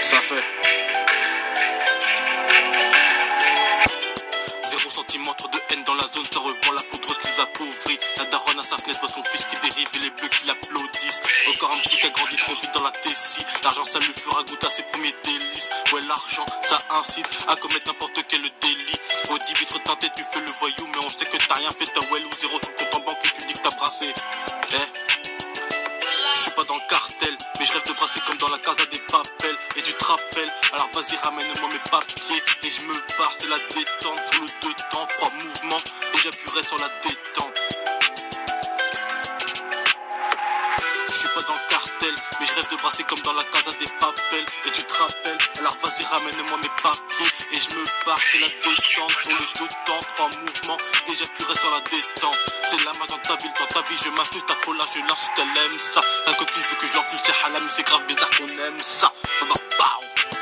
Ça fait. Zéro sentiment, trop de haine dans la zone, ça revend la poudre qu'ils appauvrit. La daronne à sa fenêtre voit son fils qui dérive et les bleus qui l'applaudissent. Encore un petit qui a grandi trop vite dans la tessie. L'argent, ça lui fera goûter à ses premiers délices. Ouais, l'argent, ça incite à commettre n'importe quel délit. Au 10 vitres tu fais le voyou, mais on sait que t'as rien fait, t'as well ou zéro sur compte en banque et tu dis que t'as brassé. Eh. Je suis pas dans le cartel, mais je rêve de brasser comme dans la casa des papels. Et tu te rappelles, alors vas-y ramène-moi mes papiers. Et je me barre, c'est la détente sur le deux temps, trois mouvements. Et j'appuierai sur la détente. Je suis pas dans le cartel, mais je rêve de brasser comme dans la casa des papels. Et tu te rappelles, alors vas-y ramène-moi mes papiers. Et je me barre, c'est la détente sur le deux temps, trois mouvements. Et j'appuierai sur la détente. C'est la main dans ta ville, dans ta vie, je m'accuse ta folle, je lance qu'elle aime ça. La coquine c'est grave bizarre qu'on aime ça. Bah, bah, bah.